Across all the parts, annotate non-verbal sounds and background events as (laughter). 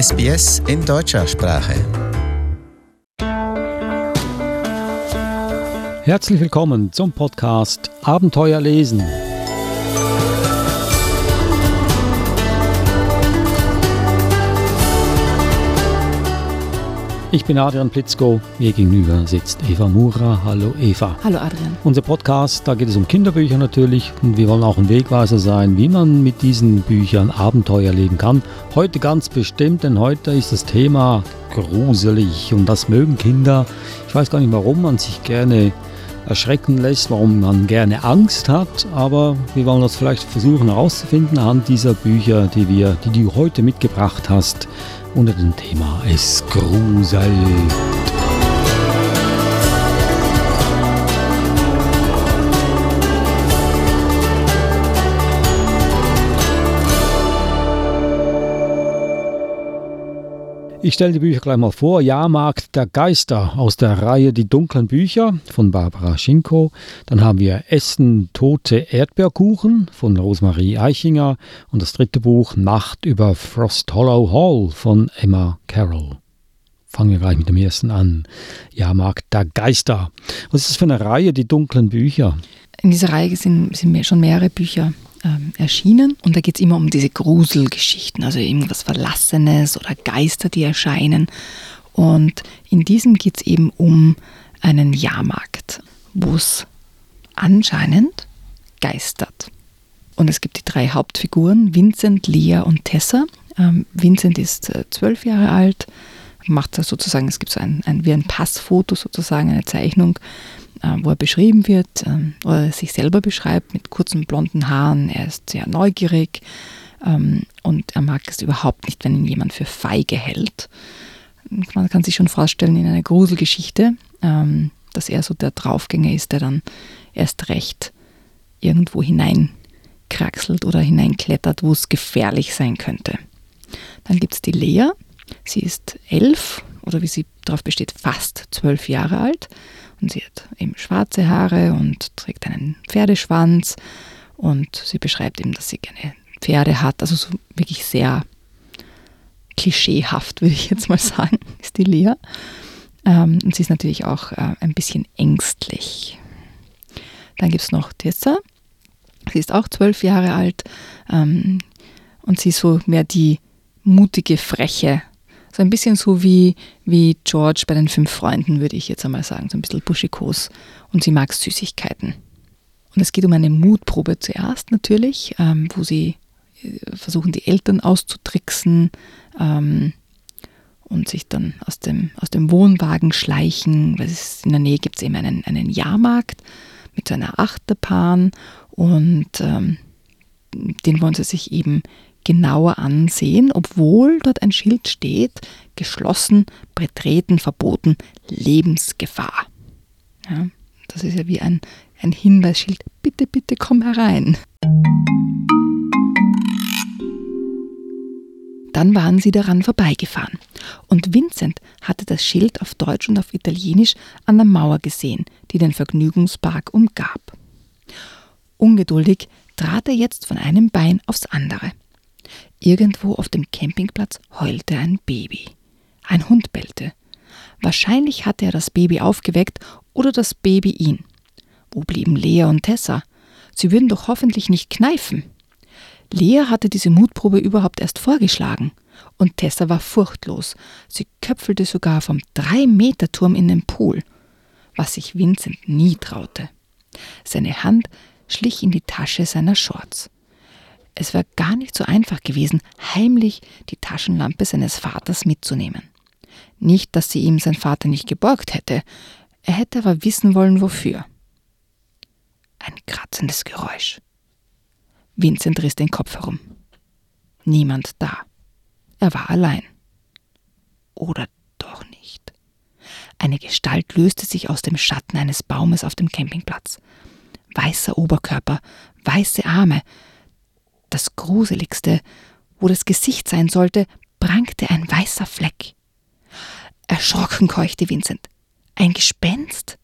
SBS in deutscher Sprache. Herzlich willkommen zum Podcast Abenteuer lesen. Ich bin Adrian Plitzko, mir gegenüber sitzt Eva Mura. Hallo Eva. Hallo Adrian. Unser Podcast, da geht es um Kinderbücher natürlich und wir wollen auch ein Wegweiser sein, wie man mit diesen Büchern Abenteuer leben kann. Heute ganz bestimmt, denn heute ist das Thema gruselig und das mögen Kinder. Ich weiß gar nicht, warum man sich gerne erschrecken lässt, warum man gerne Angst hat, aber wir wollen das vielleicht versuchen herauszufinden anhand dieser Bücher, die wir, die du heute mitgebracht hast unter dem Thema Es Ich stelle die Bücher gleich mal vor. Jahrmarkt der Geister aus der Reihe Die dunklen Bücher von Barbara Schinko. Dann haben wir Essen tote Erdbeerkuchen von Rosemarie Eichinger. Und das dritte Buch Nacht über Frost Hollow Hall von Emma Carroll. Fangen wir gleich mit dem ersten an. Jahrmarkt der Geister. Was ist das für eine Reihe, die dunklen Bücher? In dieser Reihe sind, sind schon mehrere Bücher ähm, erschienen. Und da geht es immer um diese Gruselgeschichten, also irgendwas Verlassenes oder Geister, die erscheinen. Und in diesem geht es eben um einen Jahrmarkt, wo es anscheinend geistert. Und es gibt die drei Hauptfiguren, Vincent, Lea und Tessa. Ähm, Vincent ist äh, zwölf Jahre alt, macht da sozusagen, es gibt so ein, ein, wie ein Passfoto sozusagen, eine Zeichnung äh, wo er beschrieben wird ähm, oder sich selber beschreibt mit kurzen blonden Haaren. Er ist sehr neugierig ähm, und er mag es überhaupt nicht, wenn ihn jemand für feige hält. Man kann sich schon vorstellen in einer Gruselgeschichte, ähm, dass er so der Draufgänger ist, der dann erst recht irgendwo hineinkraxelt oder hineinklettert, wo es gefährlich sein könnte. Dann gibt es die Lea. Sie ist elf oder wie sie darauf besteht, fast zwölf Jahre alt und sie hat eben schwarze Haare und trägt einen Pferdeschwanz. Und sie beschreibt eben, dass sie gerne Pferde hat. Also so wirklich sehr klischeehaft, würde ich jetzt mal sagen, (laughs) ist die Lea. Ähm, und sie ist natürlich auch äh, ein bisschen ängstlich. Dann gibt es noch Tessa. Sie ist auch zwölf Jahre alt ähm, und sie ist so mehr die mutige, freche so ein bisschen so wie, wie George bei den fünf Freunden, würde ich jetzt einmal sagen. So ein bisschen buschikos. Und sie mag Süßigkeiten. Und es geht um eine Mutprobe zuerst natürlich, ähm, wo sie äh, versuchen, die Eltern auszutricksen ähm, und sich dann aus dem, aus dem Wohnwagen schleichen, weil es in der Nähe gibt es eben einen, einen Jahrmarkt mit so einer Achterbahn und ähm, den wollen sie sich eben genauer ansehen, obwohl dort ein Schild steht, geschlossen, betreten, verboten, Lebensgefahr. Ja, das ist ja wie ein, ein Hinweisschild, bitte, bitte komm herein. Dann waren sie daran vorbeigefahren. Und Vincent hatte das Schild auf Deutsch und auf Italienisch an der Mauer gesehen, die den Vergnügungspark umgab. Ungeduldig trat er jetzt von einem Bein aufs andere. Irgendwo auf dem Campingplatz heulte ein Baby. Ein Hund bellte. Wahrscheinlich hatte er das Baby aufgeweckt oder das Baby ihn. Wo blieben Lea und Tessa? Sie würden doch hoffentlich nicht kneifen. Lea hatte diese Mutprobe überhaupt erst vorgeschlagen. Und Tessa war furchtlos. Sie köpfelte sogar vom Drei-Meter-Turm in den Pool, was sich Vincent nie traute. Seine Hand schlich in die Tasche seiner Shorts. Es wäre gar nicht so einfach gewesen, heimlich die Taschenlampe seines Vaters mitzunehmen. Nicht, dass sie ihm sein Vater nicht geborgt hätte, er hätte aber wissen wollen, wofür. Ein kratzendes Geräusch. Vincent riss den Kopf herum. Niemand da. Er war allein. Oder doch nicht. Eine Gestalt löste sich aus dem Schatten eines Baumes auf dem Campingplatz. Weißer Oberkörper, weiße Arme, das Gruseligste, wo das Gesicht sein sollte, prangte ein weißer Fleck. Erschrocken keuchte Vincent. Ein Gespenst?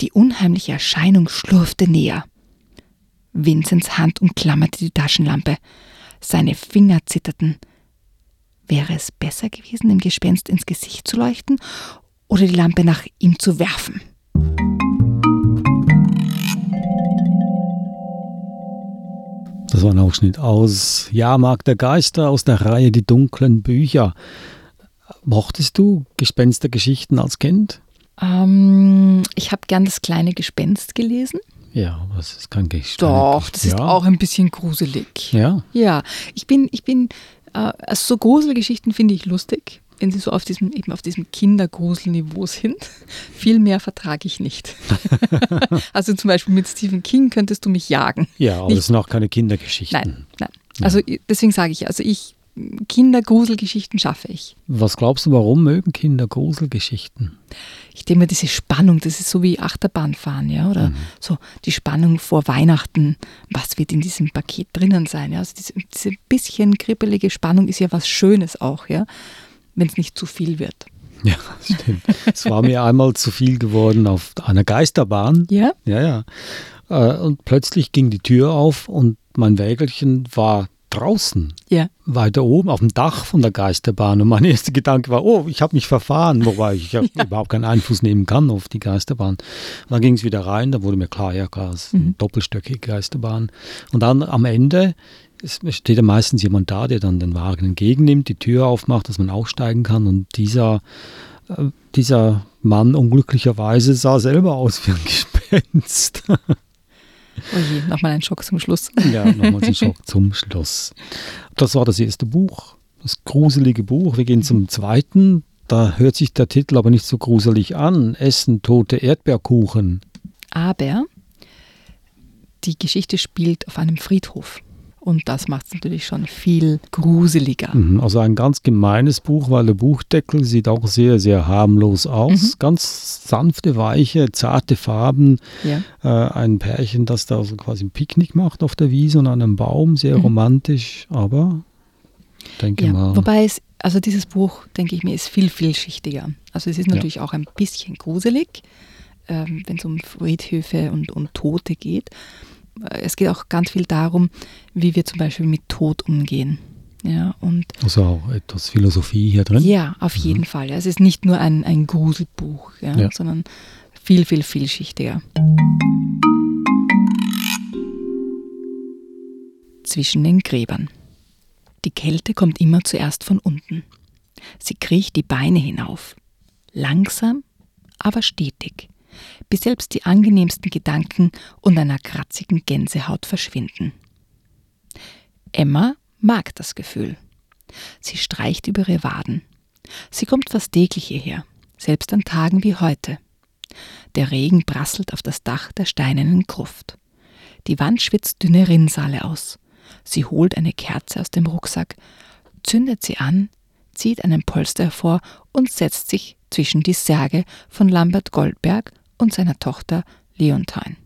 Die unheimliche Erscheinung schlurfte näher. Vincents Hand umklammerte die Taschenlampe. Seine Finger zitterten. Wäre es besser gewesen, dem Gespenst ins Gesicht zu leuchten oder die Lampe nach ihm zu werfen? Das war ein Ausschnitt aus Jahrmarkt der Geister aus der Reihe Die dunklen Bücher. Mochtest du Gespenstergeschichten als Kind? Ähm, ich habe gern das kleine Gespenst gelesen. Ja, aber es ist kein Gespenst. Doch, das ist ja. auch ein bisschen gruselig. Ja, Ja, ich bin, ich bin, äh, also so Gruselgeschichten finde ich lustig, wenn sie so auf diesem, eben auf diesem Kindergruselniveau sind. (laughs) Viel mehr vertrage ich nicht. (laughs) also zum Beispiel mit Stephen King könntest du mich jagen. ja aber Nicht- das sind auch keine Kindergeschichten. Nein, nein. Also deswegen sage ich, also ich, Kindergruselgeschichten schaffe ich. Was glaubst du, warum mögen Kinder Gruselgeschichten? Ich denke mir, diese Spannung, das ist so wie Achterbahnfahren, ja, oder so die Spannung vor Weihnachten, was wird in diesem Paket drinnen sein, ja, also diese, diese bisschen kribbelige Spannung ist ja was Schönes auch, ja, wenn es nicht zu viel wird. Ja, stimmt. es war mir einmal zu viel geworden auf einer Geisterbahn. Ja? Ja, ja. Äh, Und plötzlich ging die Tür auf und mein Wägelchen war draußen, Ja. weiter oben auf dem Dach von der Geisterbahn. Und mein erster Gedanke war, oh, ich habe mich verfahren, wobei ich (laughs) ja, überhaupt keinen Einfluss nehmen kann auf die Geisterbahn. Und dann ging es wieder rein, da wurde mir klar, ja klar, es ist eine doppelstöckige Geisterbahn. Und dann am Ende es steht ja meistens jemand da, der dann den Wagen entgegennimmt, die Tür aufmacht, dass man aussteigen kann. Und dieser, äh, dieser Mann unglücklicherweise sah selber aus wie ein (laughs) Gespenst. Oh je, nochmal ein Schock zum Schluss. Ja, nochmals ein Schock (laughs) zum Schluss. Das war das erste Buch, das gruselige Buch. Wir gehen zum zweiten. Da hört sich der Titel aber nicht so gruselig an. Essen tote Erdbeerkuchen. Aber die Geschichte spielt auf einem Friedhof. Und das macht es natürlich schon viel gruseliger. Mhm, Also ein ganz gemeines Buch, weil der Buchdeckel sieht auch sehr, sehr harmlos aus. Ganz sanfte, weiche, zarte Farben. Ja. Äh, ein Pärchen, das da so quasi ein Picknick macht auf der Wiese und an einem Baum. Sehr romantisch, aber denke Ja, mal. wobei es, also dieses Buch, denke ich mir, ist viel vielschichtiger. Also es ist natürlich auch ein bisschen gruselig, ähm, wenn es um Friedhöfe und um Tote geht. Äh, Es geht auch ganz viel darum, wie wir zum Beispiel mit Tod umgehen. Ja, und Also auch etwas Philosophie hier drin. ja, auf jeden Fall. Ja. Es ist nicht nur ein, ein Gruselbuch, ja, Ja. sondern viel, viel vielschichtiger. Zwischen den Gräbern. Die Kälte kommt immer zuerst von unten. Sie kriecht die Beine hinauf. Langsam, aber stetig, bis selbst die angenehmsten Gedanken und einer kratzigen Gänsehaut verschwinden. Emma mag das Gefühl. Sie streicht über ihre Waden. Sie kommt fast täglich hierher, selbst an Tagen wie heute. Der Regen prasselt auf das Dach der steinernen Gruft. Die Wand schwitzt dünne Rinnsale aus. Sie holt eine Kerze aus dem Rucksack, zündet sie an, zieht einen Polster hervor und setzt sich zwischen die Särge von Lambert Goldberg und seiner Tochter Leontine.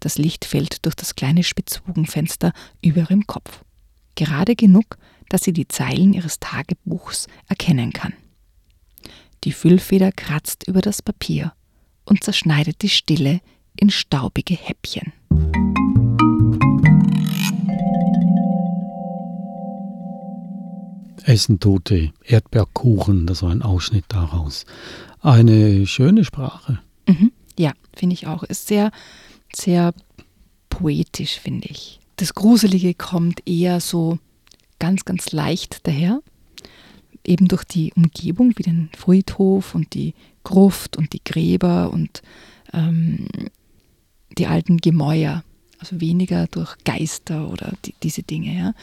Das Licht fällt durch das kleine Spitzbogenfenster über ihrem Kopf. Gerade genug, dass sie die Zeilen ihres Tagebuchs erkennen kann. Die Füllfeder kratzt über das Papier und zerschneidet die Stille in staubige Häppchen. Essen tote Erdbeerkuchen, das war ein Ausschnitt daraus. Eine schöne Sprache. Mhm. Ja, finde ich auch. Ist sehr, sehr poetisch, finde ich. Das Gruselige kommt eher so ganz, ganz leicht daher. Eben durch die Umgebung, wie den Friedhof und die Gruft und die Gräber und ähm, die alten Gemäuer. Also weniger durch Geister oder die, diese Dinge. Ja.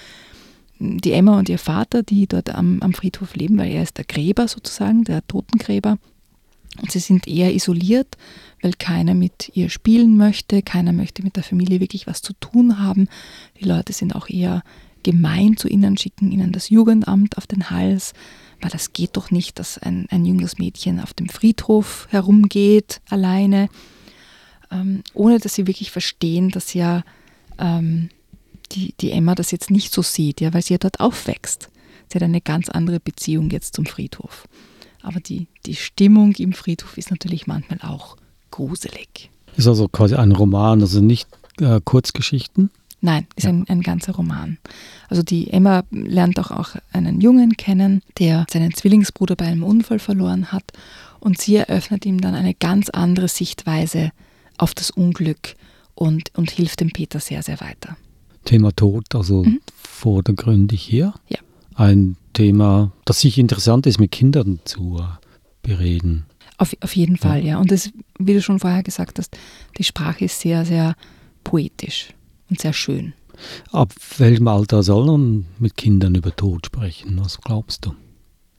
Die Emma und ihr Vater, die dort am, am Friedhof leben, weil er ist der Gräber sozusagen, der Totengräber. Und sie sind eher isoliert, weil keiner mit ihr spielen möchte, keiner möchte mit der Familie wirklich was zu tun haben. Die Leute sind auch eher gemein zu ihnen, schicken ihnen das Jugendamt auf den Hals, weil das geht doch nicht, dass ein, ein junges Mädchen auf dem Friedhof herumgeht, alleine, ähm, ohne dass sie wirklich verstehen, dass ja ähm, die, die Emma das jetzt nicht so sieht, ja, weil sie ja dort aufwächst. Sie hat eine ganz andere Beziehung jetzt zum Friedhof. Aber die, die Stimmung im Friedhof ist natürlich manchmal auch gruselig. Ist also quasi ein Roman, also nicht äh, Kurzgeschichten. Nein, ist Ja. ein, ein ganzer Roman. Also die Emma lernt auch, auch einen Jungen kennen, der seinen Zwillingsbruder bei einem Unfall verloren hat. Und sie eröffnet ihm dann eine ganz andere Sichtweise auf das Unglück und, und hilft dem Peter sehr, sehr weiter. Thema Tod, also Mhm. vordergründig hier. Ja. Ein Thema, das sich interessant ist, mit Kindern zu äh, bereden. Auf, auf jeden Fall, ja. Und das, wie du schon vorher gesagt hast, die Sprache ist sehr, sehr poetisch und sehr schön. Ab welchem Alter soll man mit Kindern über Tod sprechen? Was glaubst du?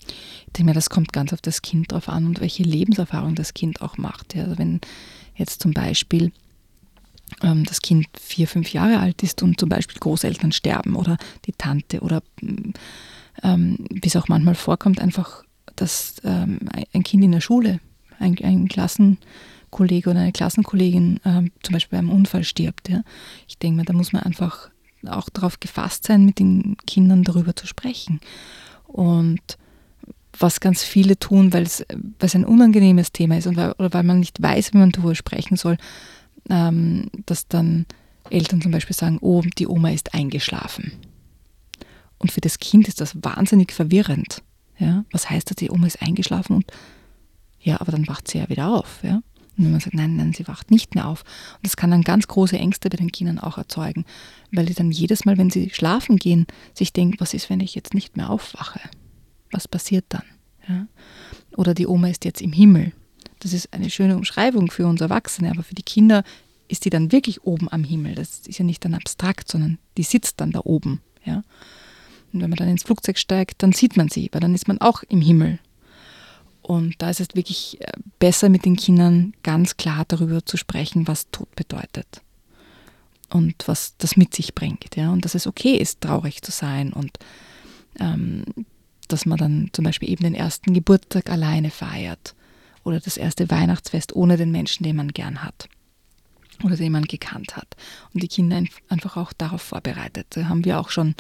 Ich denke mir, das kommt ganz auf das Kind drauf an und welche Lebenserfahrung das Kind auch macht. Ja. Also wenn jetzt zum Beispiel ähm, das Kind vier, fünf Jahre alt ist und zum Beispiel Großeltern sterben oder die Tante oder ähm, wie es auch manchmal vorkommt, einfach, dass ähm, ein Kind in der Schule, ein, ein Klassenkollege oder eine Klassenkollegin ähm, zum Beispiel beim Unfall stirbt. Ja. Ich denke mir, da muss man einfach auch darauf gefasst sein, mit den Kindern darüber zu sprechen. Und was ganz viele tun, weil es, weil es ein unangenehmes Thema ist und weil, oder weil man nicht weiß, wie man darüber sprechen soll, ähm, dass dann Eltern zum Beispiel sagen, oh, die Oma ist eingeschlafen. Und für das Kind ist das wahnsinnig verwirrend. Ja? Was heißt das, die Oma ist eingeschlafen und ja, aber dann wacht sie ja wieder auf. Ja? Und wenn man sagt, nein, nein, sie wacht nicht mehr auf. Und das kann dann ganz große Ängste bei den Kindern auch erzeugen, weil die dann jedes Mal, wenn sie schlafen gehen, sich denken, was ist, wenn ich jetzt nicht mehr aufwache? Was passiert dann? Ja? Oder die Oma ist jetzt im Himmel. Das ist eine schöne Umschreibung für uns Erwachsene, aber für die Kinder ist die dann wirklich oben am Himmel. Das ist ja nicht dann abstrakt, sondern die sitzt dann da oben. Ja? Und wenn man dann ins Flugzeug steigt, dann sieht man sie, weil dann ist man auch im Himmel. Und da ist es wirklich äh, besser mit den Kindern ganz klar darüber zu sprechen, was Tod bedeutet und was das mit sich bringt. Ja? Und dass es okay ist, traurig zu sein und ähm, dass man dann zum Beispiel eben den ersten Geburtstag alleine feiert oder das erste Weihnachtsfest ohne den Menschen, den man gern hat oder den man gekannt hat. Und die Kinder ein- einfach auch darauf vorbereitet. Da haben wir auch schon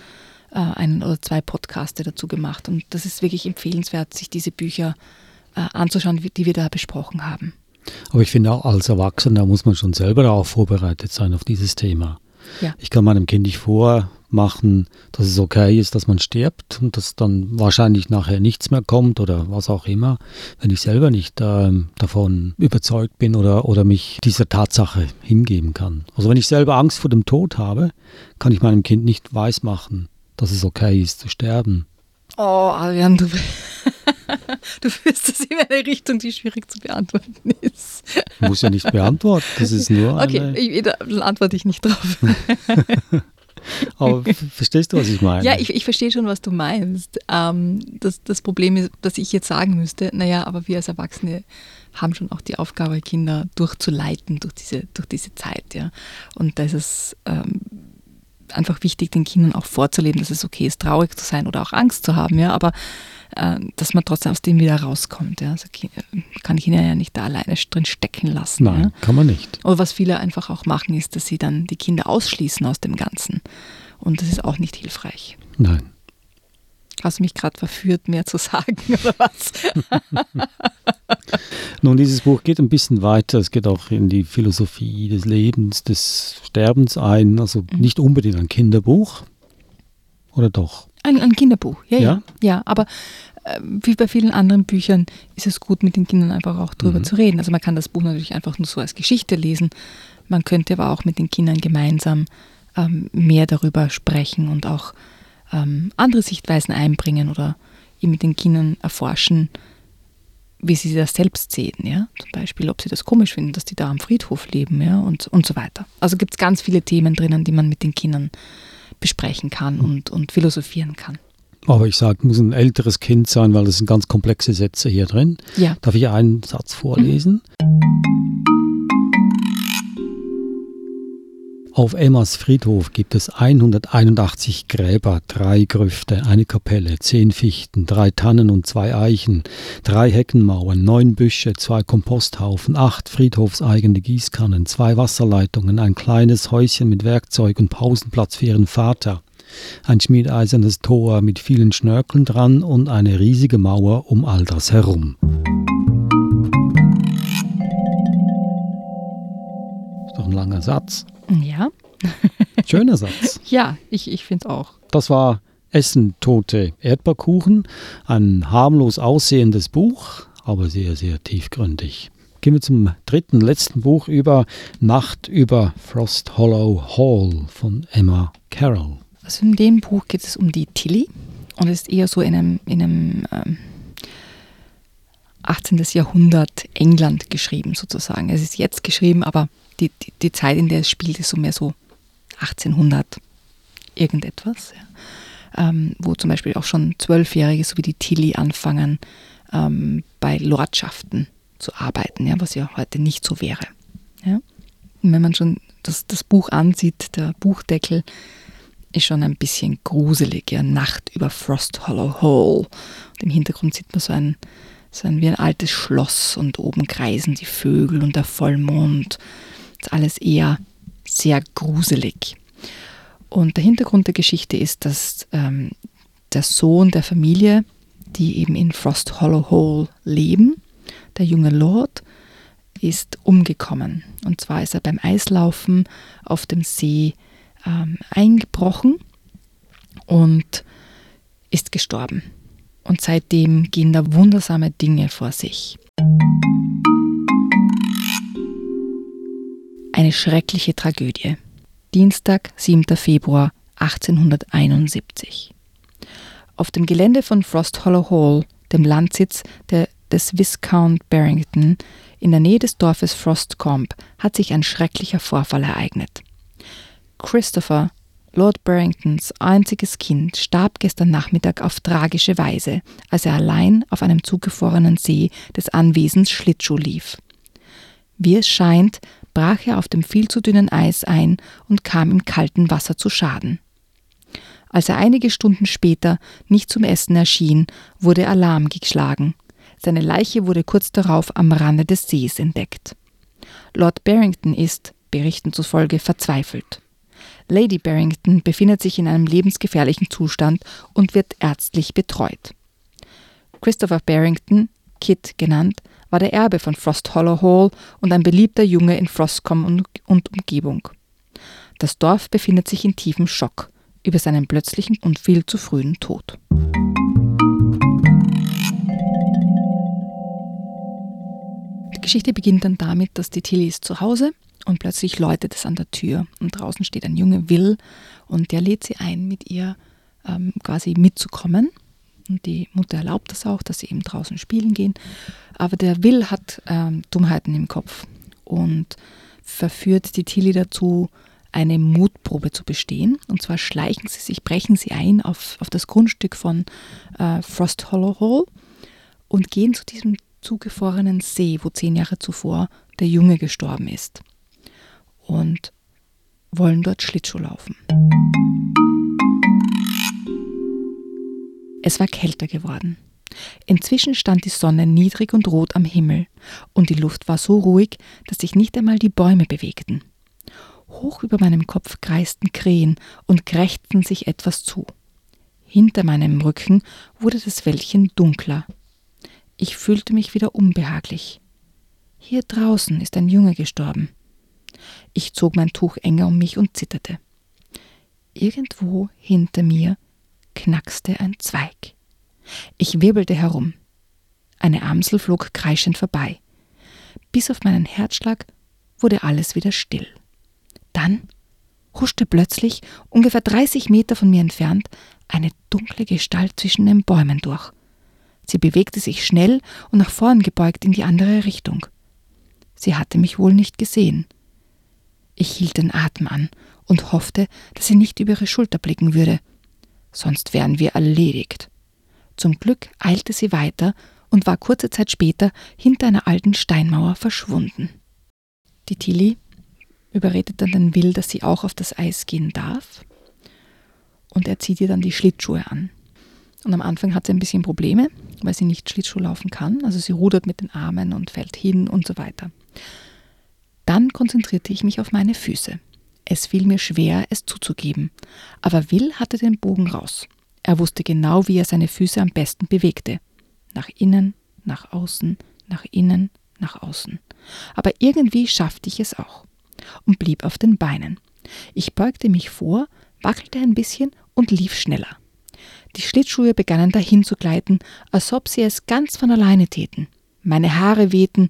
äh, einen oder zwei Podcaste dazu gemacht. Und das ist wirklich empfehlenswert, sich diese Bücher äh, anzuschauen, die wir da besprochen haben. Aber ich finde auch als Erwachsener muss man schon selber darauf vorbereitet sein, auf dieses Thema. Ja. Ich kann meinem Kind nicht vormachen, dass es okay ist, dass man stirbt und dass dann wahrscheinlich nachher nichts mehr kommt oder was auch immer, wenn ich selber nicht ähm, davon überzeugt bin oder, oder mich dieser Tatsache hingeben kann. Also wenn ich selber Angst vor dem Tod habe, kann ich meinem Kind nicht weismachen, dass es okay ist zu sterben. Oh, Adrian, du, (laughs) du führst das in eine Richtung, die schwierig zu beantworten ist. Muss ja nicht beantworten, das ist nur (laughs) Okay, ich, da antworte ich nicht drauf. (laughs) aber verstehst du, was ich meine? Ja, ich, ich verstehe schon, was du meinst. Ähm, das, das Problem ist, dass ich jetzt sagen müsste, naja, aber wir als Erwachsene haben schon auch die Aufgabe, Kinder durchzuleiten durch diese, durch diese Zeit. Ja. Und da ist es ähm, einfach wichtig, den Kindern auch vorzuleben, dass es okay ist, traurig zu sein oder auch Angst zu haben, ja, aber äh, dass man trotzdem aus dem wieder rauskommt. Ja. Also, man kann Kinder ja nicht da alleine drin stecken lassen. Ja. Nein, kann man nicht. Oder was viele einfach auch machen, ist, dass sie dann die Kinder ausschließen aus dem Ganzen. Und das ist auch nicht hilfreich. Nein. Hast du mich gerade verführt, mehr zu sagen (laughs) oder was? (laughs) Nun, dieses Buch geht ein bisschen weiter. Es geht auch in die Philosophie des Lebens, des Sterbens ein. Also Mhm. nicht unbedingt ein Kinderbuch. Oder doch? Ein, ein Kinderbuch, ja, ja. Ja? Ja, aber äh, wie bei vielen anderen Büchern ist es gut, mit den Kindern einfach auch drüber Mhm. zu reden. Also man kann das Buch natürlich einfach nur so als Geschichte lesen. Man könnte aber auch mit den Kindern gemeinsam ähm, mehr darüber sprechen und auch ähm, andere Sichtweisen einbringen oder eben mit den Kindern erforschen, wie sie das selbst sehen, ja. Zum Beispiel, ob sie das komisch finden, dass die da am Friedhof leben, ja, und, und so weiter. Also gibt es ganz viele Themen drinnen, die man mit den Kindern besprechen kann und, und philosophieren kann. Aber ich sage, muss ein älteres Kind sein, weil das sind ganz komplexe Sätze hier drin. Ja. Darf ich einen Satz vorlesen? Auf Emmas Friedhof gibt es 181 Gräber, drei Grüfte, eine Kapelle, zehn Fichten, drei Tannen und zwei Eichen, drei Heckenmauern, neun Büsche, zwei Komposthaufen, acht friedhofseigene Gießkannen, zwei Wasserleitungen, ein kleines Häuschen mit Werkzeug und Pausenplatz für ihren Vater, ein schmiedeisernes Tor mit vielen Schnörkeln dran und eine riesige Mauer um all das herum. Ist doch ein langer Satz. Ja. (laughs) Schöner Satz. Ja, ich, ich finde es auch. Das war Essen tote Erdbeerkuchen. Ein harmlos aussehendes Buch, aber sehr, sehr tiefgründig. Gehen wir zum dritten, letzten Buch über Nacht über Frost Hollow Hall von Emma Carroll. Also in dem Buch geht es um die Tilly und es ist eher so in einem, in einem ähm, 18. Jahrhundert England geschrieben sozusagen. Es ist jetzt geschrieben, aber die, die, die Zeit, in der es spielt, ist so mehr so 1800 irgendetwas. Ja. Ähm, wo zum Beispiel auch schon Zwölfjährige, so wie die Tilly, anfangen, ähm, bei Lordschaften zu arbeiten, ja, was ja heute nicht so wäre. Ja. Und wenn man schon das, das Buch ansieht, der Buchdeckel ist schon ein bisschen gruselig, ja, Nacht über Frost Hollow Hole. Und im Hintergrund sieht man so ein, so ein wie ein altes Schloss und oben kreisen die Vögel und der Vollmond. Alles eher sehr gruselig. Und der Hintergrund der Geschichte ist, dass ähm, der Sohn der Familie, die eben in Frost Hollow Hole leben, der junge Lord, ist umgekommen. Und zwar ist er beim Eislaufen auf dem See ähm, eingebrochen und ist gestorben. Und seitdem gehen da wundersame Dinge vor sich. Eine schreckliche Tragödie. Dienstag, 7. Februar 1871. Auf dem Gelände von Frost Hollow Hall, dem Landsitz der, des Viscount Barrington, in der Nähe des Dorfes Frostcombe, hat sich ein schrecklicher Vorfall ereignet. Christopher, Lord Barringtons einziges Kind, starb gestern Nachmittag auf tragische Weise, als er allein auf einem zugefrorenen See des Anwesens Schlittschuh lief. Wie es scheint, brach er auf dem viel zu dünnen Eis ein und kam im kalten Wasser zu Schaden. Als er einige Stunden später nicht zum Essen erschien, wurde Alarm geschlagen. Seine Leiche wurde kurz darauf am Rande des Sees entdeckt. Lord Barrington ist, Berichten zufolge, verzweifelt. Lady Barrington befindet sich in einem lebensgefährlichen Zustand und wird ärztlich betreut. Christopher Barrington, Kit genannt, war der Erbe von Frost Hollow Hall und ein beliebter Junge in Frostcombe und, und Umgebung. Das Dorf befindet sich in tiefem Schock über seinen plötzlichen und viel zu frühen Tod. Die Geschichte beginnt dann damit, dass die Tilly ist zu Hause und plötzlich läutet es an der Tür und draußen steht ein Junge Will und der lädt sie ein, mit ihr ähm, quasi mitzukommen und die Mutter erlaubt das auch, dass sie eben draußen spielen gehen. Aber der Will hat ähm, Dummheiten im Kopf und verführt die Tilly dazu, eine Mutprobe zu bestehen. Und zwar schleichen sie sich, brechen sie ein auf, auf das Grundstück von äh, Frost Hollow Hall und gehen zu diesem zugefrorenen See, wo zehn Jahre zuvor der Junge gestorben ist. Und wollen dort Schlittschuh laufen. Es war kälter geworden. Inzwischen stand die Sonne niedrig und rot am Himmel, und die Luft war so ruhig, dass sich nicht einmal die Bäume bewegten. Hoch über meinem Kopf kreisten Krähen und krächzten sich etwas zu. Hinter meinem Rücken wurde das Wäldchen dunkler. Ich fühlte mich wieder unbehaglich. Hier draußen ist ein Junge gestorben. Ich zog mein Tuch enger um mich und zitterte. Irgendwo hinter mir knackste ein Zweig. Ich wirbelte herum. Eine Amsel flog kreischend vorbei. Bis auf meinen Herzschlag wurde alles wieder still. Dann huschte plötzlich, ungefähr 30 Meter von mir entfernt, eine dunkle Gestalt zwischen den Bäumen durch. Sie bewegte sich schnell und nach vorn gebeugt in die andere Richtung. Sie hatte mich wohl nicht gesehen. Ich hielt den Atem an und hoffte, dass sie nicht über ihre Schulter blicken würde sonst wären wir erledigt. Zum Glück eilte sie weiter und war kurze Zeit später hinter einer alten Steinmauer verschwunden. Die Tilly überredet dann den Will, dass sie auch auf das Eis gehen darf und er zieht ihr dann die Schlittschuhe an. Und am Anfang hat sie ein bisschen Probleme, weil sie nicht Schlittschuh laufen kann. Also sie rudert mit den Armen und fällt hin und so weiter. Dann konzentrierte ich mich auf meine Füße. Es fiel mir schwer, es zuzugeben, aber Will hatte den Bogen raus. Er wusste genau, wie er seine Füße am besten bewegte. Nach innen, nach außen, nach innen, nach außen. Aber irgendwie schaffte ich es auch und blieb auf den Beinen. Ich beugte mich vor, wackelte ein bisschen und lief schneller. Die Schlittschuhe begannen dahin zu gleiten, als ob sie es ganz von alleine täten. Meine Haare wehten,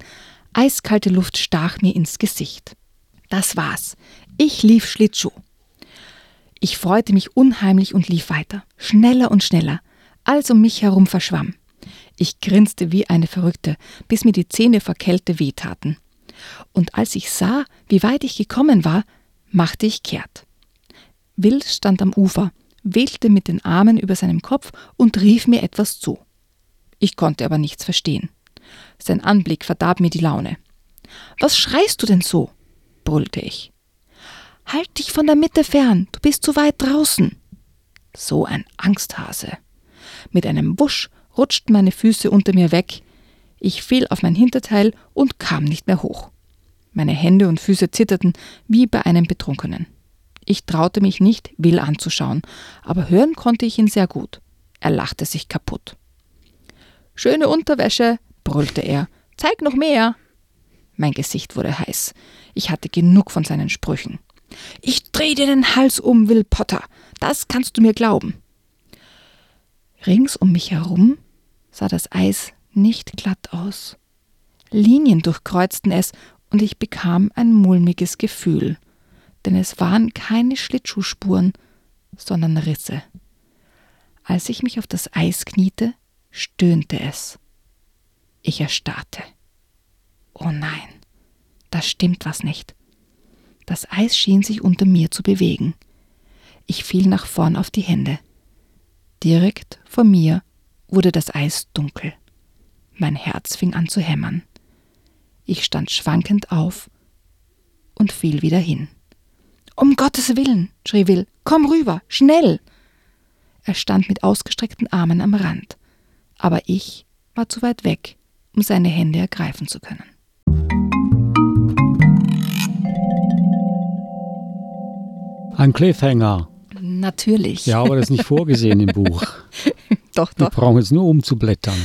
eiskalte Luft stach mir ins Gesicht. Das war's. Ich lief Schlittschuh. Ich freute mich unheimlich und lief weiter, schneller und schneller. Alles um mich herum verschwamm. Ich grinste wie eine Verrückte, bis mir die Zähne vor Kälte wehtaten. Und als ich sah, wie weit ich gekommen war, machte ich kehrt. Will stand am Ufer, wedelte mit den Armen über seinem Kopf und rief mir etwas zu. Ich konnte aber nichts verstehen. Sein Anblick verdarb mir die Laune. Was schreist du denn so? brüllte ich. Halt dich von der Mitte fern, du bist zu weit draußen. So ein Angsthase. Mit einem Wusch rutschten meine Füße unter mir weg. Ich fiel auf mein Hinterteil und kam nicht mehr hoch. Meine Hände und Füße zitterten wie bei einem Betrunkenen. Ich traute mich nicht, Will anzuschauen, aber hören konnte ich ihn sehr gut. Er lachte sich kaputt. Schöne Unterwäsche, brüllte er. Zeig noch mehr. Mein Gesicht wurde heiß. Ich hatte genug von seinen Sprüchen. Ich dreh dir den Hals um, Will Potter. Das kannst du mir glauben. Rings um mich herum sah das Eis nicht glatt aus. Linien durchkreuzten es und ich bekam ein mulmiges Gefühl denn es waren keine Schlittschuhspuren, sondern Risse. Als ich mich auf das Eis kniete, stöhnte es. Ich erstarrte. Oh nein, da stimmt was nicht. Das Eis schien sich unter mir zu bewegen. Ich fiel nach vorn auf die Hände. Direkt vor mir wurde das Eis dunkel. Mein Herz fing an zu hämmern. Ich stand schwankend auf und fiel wieder hin. Um Gottes Willen, schrie Will, komm rüber, schnell! Er stand mit ausgestreckten Armen am Rand, aber ich war zu weit weg, um seine Hände ergreifen zu können. Ein Cliffhanger. Natürlich. Ja, aber das ist nicht vorgesehen im Buch. (laughs) doch, Wir doch. brauchen jetzt nur umzublättern.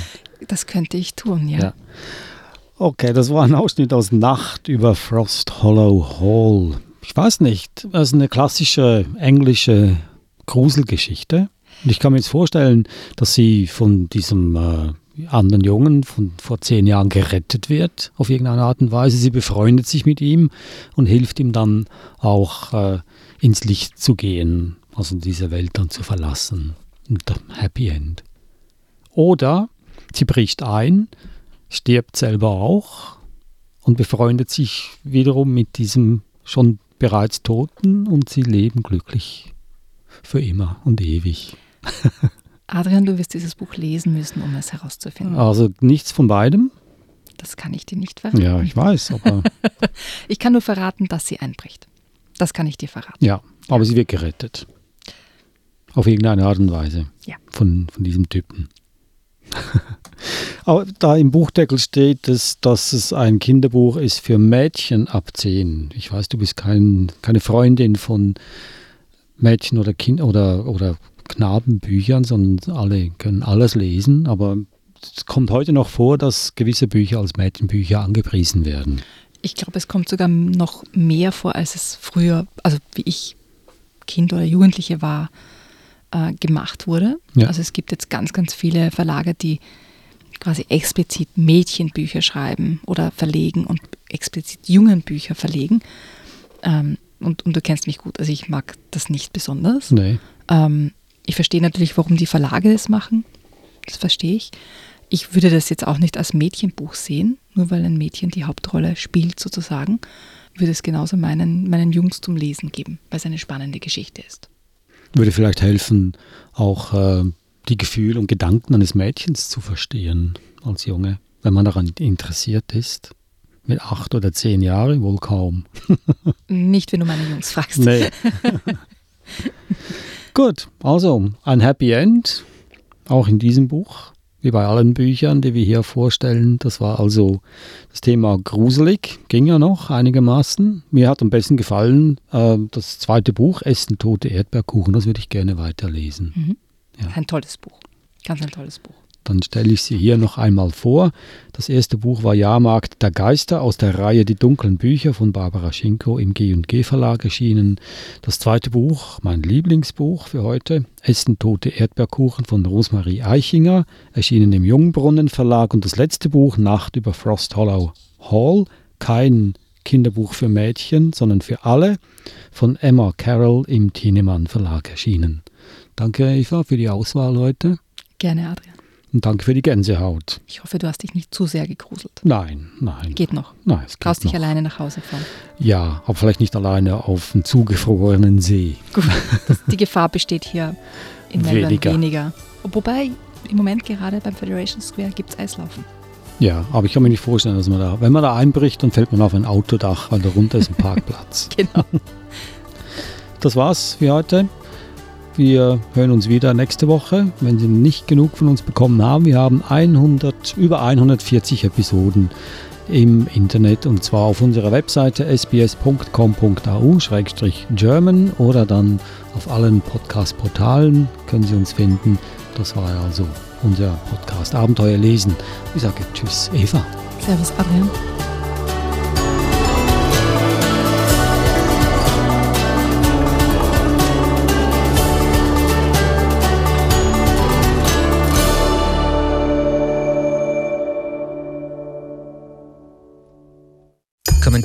Das könnte ich tun, ja. Ja. Okay, das war ein Ausschnitt aus Nacht über Frost Hollow Hall. Ich weiß nicht, das ist eine klassische englische Gruselgeschichte. Und ich kann mir jetzt vorstellen, dass sie von diesem äh, anderen Jungen von vor zehn Jahren gerettet wird, auf irgendeine Art und Weise. Sie befreundet sich mit ihm und hilft ihm dann auch äh, ins Licht zu gehen, also diese Welt dann zu verlassen. Und Happy End. Oder sie bricht ein, stirbt selber auch und befreundet sich wiederum mit diesem schon bereits Toten und sie leben glücklich für immer und ewig. (laughs) Adrian, du wirst dieses Buch lesen müssen, um es herauszufinden. Also nichts von beidem. Das kann ich dir nicht verraten. Ja, ich weiß, aber (laughs) Ich kann nur verraten, dass sie einbricht. Das kann ich dir verraten. ja, aber sie wird gerettet. Auf irgendeine Art und Weise. Ja. Von, von diesem Typen. (laughs) aber da im Buchdeckel steht es, dass es ein Kinderbuch ist für Mädchen ab 10. Ich weiß, du bist kein, keine Freundin von Mädchen- oder Kind oder, oder Knabenbüchern, sondern alle können alles lesen, aber es kommt heute noch vor, dass gewisse Bücher als Mädchenbücher angepriesen werden. Ich glaube, es kommt sogar noch mehr vor, als es früher, also wie ich Kind oder Jugendliche war, äh, gemacht wurde. Ja. Also es gibt jetzt ganz, ganz viele Verlage, die quasi explizit Mädchenbücher schreiben oder verlegen und explizit Jungenbücher verlegen. Ähm, und, und du kennst mich gut, also ich mag das nicht besonders. Nee. Ähm, ich verstehe natürlich, warum die Verlage das machen. Das verstehe ich. Ich würde das jetzt auch nicht als Mädchenbuch sehen, nur weil ein Mädchen die Hauptrolle spielt sozusagen. Würde es genauso meinen, meinen Jungs zum Lesen geben, weil es eine spannende Geschichte ist. Würde vielleicht helfen, auch äh, die Gefühle und Gedanken eines Mädchens zu verstehen als Junge, wenn man daran interessiert ist. Mit acht oder zehn Jahren wohl kaum. (laughs) Nicht, wenn du meine Jungs fragst. Nee. (laughs) Gut, also ein Happy End, auch in diesem Buch, wie bei allen Büchern, die wir hier vorstellen. Das war also das Thema gruselig, ging ja noch einigermaßen. Mir hat am besten gefallen äh, das zweite Buch, Essen tote Erdbeerkuchen, das würde ich gerne weiterlesen. Mhm. Ja. Ein tolles Buch. Ganz ein tolles Buch. Dann stelle ich sie hier noch einmal vor. Das erste Buch war Jahrmarkt der Geister aus der Reihe Die dunklen Bücher von Barbara Schinko im G&G Verlag erschienen. Das zweite Buch, mein Lieblingsbuch für heute, Essen tote Erdbeerkuchen von Rosmarie Eichinger, erschienen im Jungbrunnen Verlag. Und das letzte Buch, Nacht über Frost Hollow Hall, kein Kinderbuch für Mädchen, sondern für alle, von Emma Carroll im Thienemann Verlag erschienen. Danke, Eva, für die Auswahl heute. Gerne, Adrian. Und danke für die Gänsehaut. Ich hoffe, du hast dich nicht zu sehr gegruselt. Nein, nein. Geht noch. Nein, es Traust geht dich noch. alleine nach Hause fahren. Ja, aber vielleicht nicht alleine auf dem zugefrorenen See. Gut, das, die Gefahr besteht hier in Melbourne Weniger. weniger. Wobei, im Moment gerade beim Federation Square gibt es Eislaufen. Ja, aber ich kann mir nicht vorstellen, dass man da, wenn man da einbricht, dann fällt man auf ein Autodach, weil darunter ist ein (laughs) Parkplatz. Genau. Das war's für heute. Wir hören uns wieder nächste Woche, wenn Sie nicht genug von uns bekommen haben. Wir haben 100, über 140 Episoden im Internet und zwar auf unserer Webseite sbs.com.au-german oder dann auf allen Podcast-Portalen können Sie uns finden. Das war also unser Podcast Abenteuer lesen. Ich sage Tschüss, Eva. Servus, Adrian.